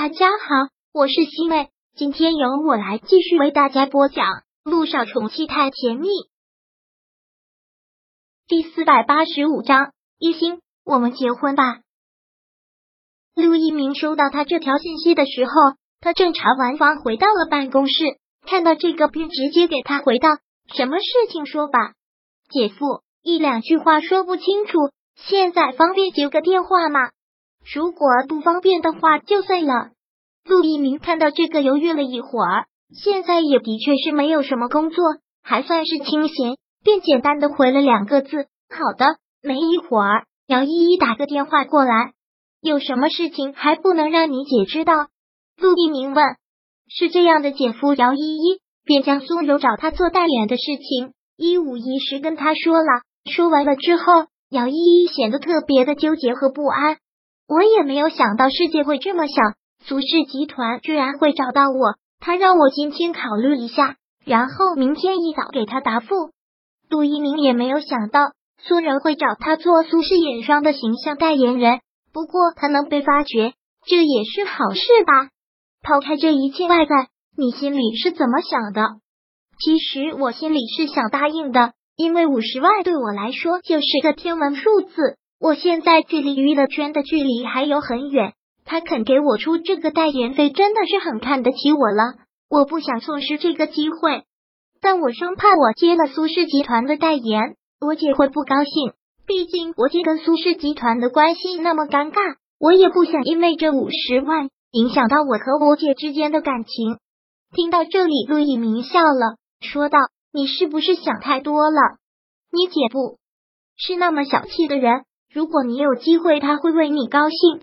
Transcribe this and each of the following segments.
大家好，我是西妹，今天由我来继续为大家播讲《路上宠妻太甜蜜》第四百八十五章。一心，我们结婚吧。陆一鸣收到他这条信息的时候，他正查完房，回到了办公室，看到这个便直接给他回道：“什么事情说吧，姐夫，一两句话说不清楚，现在方便接个电话吗？”如果不方便的话，就算了。陆一鸣看到这个，犹豫了一会儿，现在也的确是没有什么工作，还算是清闲，便简单的回了两个字：“好的。”没一会儿，姚依依打个电话过来，有什么事情还不能让你姐知道？陆一鸣问。是这样的，姐夫姚依依便将苏柔找他做代言的事情一五一十跟他说了。说完了之后，姚依依显得特别的纠结和不安。我也没有想到世界会这么小，苏氏集团居然会找到我。他让我今天考虑一下，然后明天一早给他答复。杜一鸣也没有想到苏柔会找他做苏氏眼霜的形象代言人，不过他能被发掘，这也是好事吧。抛开这一切外在，你心里是怎么想的？其实我心里是想答应的，因为五十万对我来说就是个天文数字。我现在距离娱乐圈的距离还有很远，他肯给我出这个代言费，真的是很看得起我了。我不想错失这个机会，但我生怕我接了苏氏集团的代言，我姐会不高兴。毕竟我姐跟苏氏集团的关系那么尴尬，我也不想因为这五十万影响到我和我姐之间的感情。听到这里，陆以明笑了，说道：“你是不是想太多了？你姐不是那么小气的人。”如果你有机会，他会为你高兴。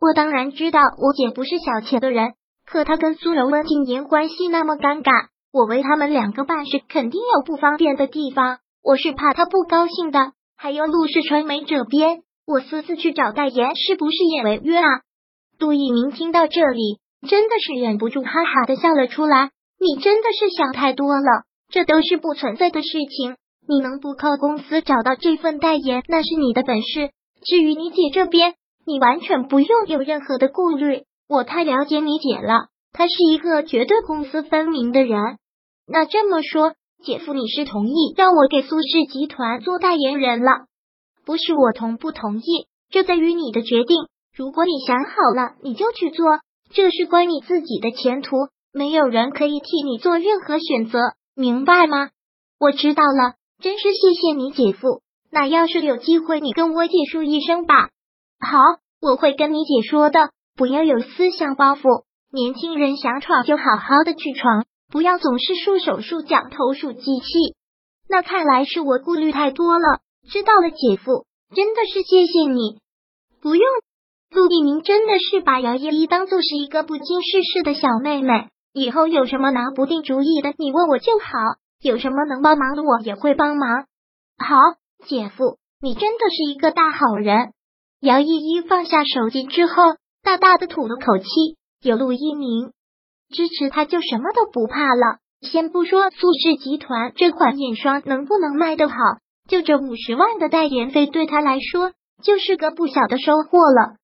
我当然知道我姐不是小钱的人，可她跟苏柔温静言关系那么尴尬，我为他们两个办事肯定有不方便的地方，我是怕她不高兴的。还有陆氏传媒这边，我私自去找代言，是不是也违约啊？杜一鸣听到这里，真的是忍不住哈哈的笑了出来。你真的是想太多了，这都是不存在的事情。你能不靠公司找到这份代言，那是你的本事。至于你姐这边，你完全不用有任何的顾虑。我太了解你姐了，她是一个绝对公私分明的人。那这么说，姐夫你是同意让我给苏氏集团做代言人了？不是我同不同意，这在于你的决定。如果你想好了，你就去做，这是关你自己的前途，没有人可以替你做任何选择，明白吗？我知道了。真是谢谢你，姐夫。那要是有机会，你跟我姐说一声吧。好，我会跟你姐说的。不要有思想包袱，年轻人想闯就好好的去闯，不要总是束手束脚、投鼠忌器。那看来是我顾虑太多了。知道了，姐夫，真的是谢谢你。不用，陆一鸣真的是把姚依依当做是一个不经世事的小妹妹，以后有什么拿不定主意的，你问我就好。有什么能帮忙的，我也会帮忙。好，姐夫，你真的是一个大好人。姚依依放下手机之后，大大的吐了口气。有陆一鸣支持，他就什么都不怕了。先不说苏氏集团这款眼霜能不能卖得好，就这五十万的代言费，对他来说就是个不小的收获了。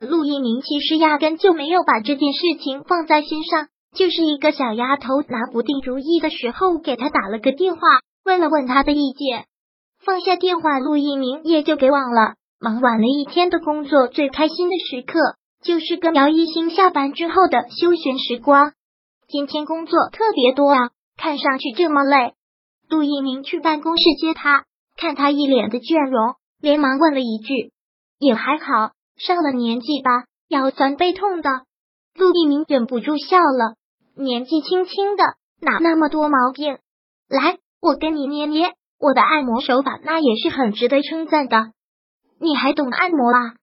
陆一鸣其实压根就没有把这件事情放在心上。就是一个小丫头拿不定主意的时候，给他打了个电话，问了问他的意见。放下电话，陆一鸣也就给忘了。忙完了一天的工作，最开心的时刻就是跟姚一星下班之后的休闲时光。今天工作特别多啊，看上去这么累。陆一鸣去办公室接他，看他一脸的倦容，连忙问了一句：“也还好，上了年纪吧，腰酸背痛的。”陆一鸣忍不住笑了。年纪轻轻的，哪那么多毛病？来，我跟你捏捏我的按摩手法，那也是很值得称赞的。你还懂按摩啊？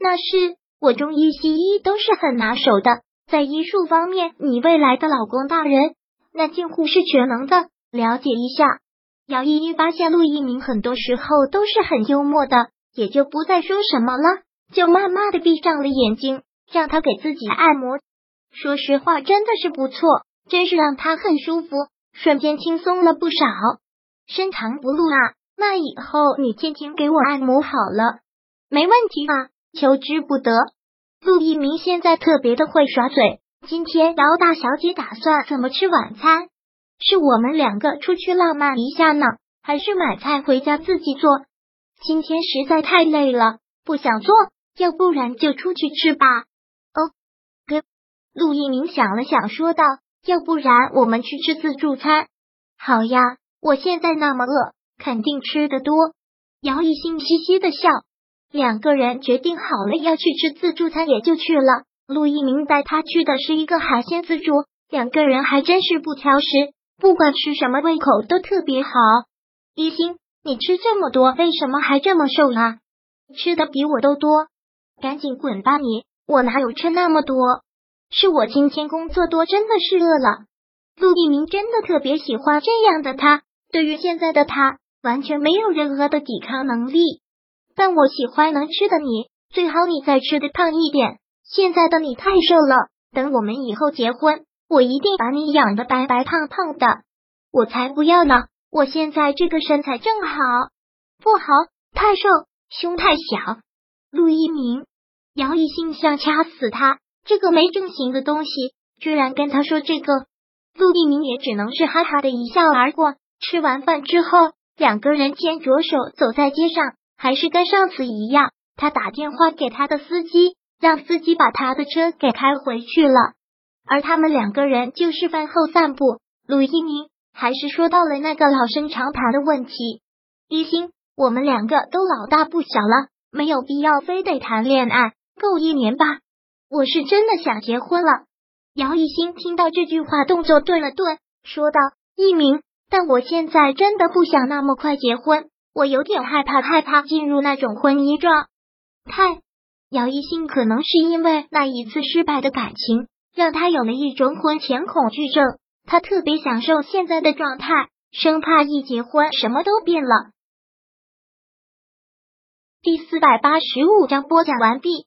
那是我中医西医都是很拿手的，在医术方面，你未来的老公大人那近乎是全能的。了解一下。姚依依发现陆一鸣很多时候都是很幽默的，也就不再说什么了，就慢慢的闭上了眼睛，让他给自己按摩。说实话，真的是不错，真是让他很舒服，瞬间轻松了不少。深藏不露啊，那以后你天天给我按摩好了，没问题啊，求之不得。陆一鸣现在特别的会耍嘴。今天姚大小姐打算怎么吃晚餐？是我们两个出去浪漫一下呢，还是买菜回家自己做？今天实在太累了，不想做，要不然就出去吃吧。陆一鸣想了想，说道：“要不然我们去吃自助餐？”好呀，我现在那么饿，肯定吃的多。姚一兴嘻嘻的笑，两个人决定好了要去吃自助餐，也就去了。陆一鸣带他去的是一个海鲜自助，两个人还真是不挑食，不管吃什么胃口都特别好。一心，你吃这么多，为什么还这么瘦啊？吃的比我都多，赶紧滚吧你！我哪有吃那么多？是我今天工作多，真的是饿了。陆一鸣真的特别喜欢这样的他，对于现在的他，完全没有任何的抵抗能力。但我喜欢能吃的你，最好你再吃的胖一点。现在的你太瘦了，等我们以后结婚，我一定把你养的白白胖胖的。我才不要呢！我现在这个身材正好，不好，太瘦，胸太小。陆一鸣，姚一兴想掐死他，这个没正形的东西，居然跟他说这个。陆一鸣也只能是哈哈的一笑而过。吃完饭之后，两个人牵着手走在街上，还是跟上次一样，他打电话给他的司机。让司机把他的车给开回去了，而他们两个人就是饭后散步。陆一鸣还是说到了那个老生常谈的问题：一心，我们两个都老大不小了，没有必要非得谈恋爱，够一年吧？我是真的想结婚了。姚一新听到这句话，动作顿了顿，说道：“一鸣，但我现在真的不想那么快结婚，我有点害怕，害怕进入那种婚姻状态。”姚一兴可能是因为那一次失败的感情，让他有了一种婚前恐惧症。他特别享受现在的状态，生怕一结婚什么都变了。第四百八十五章播讲完毕。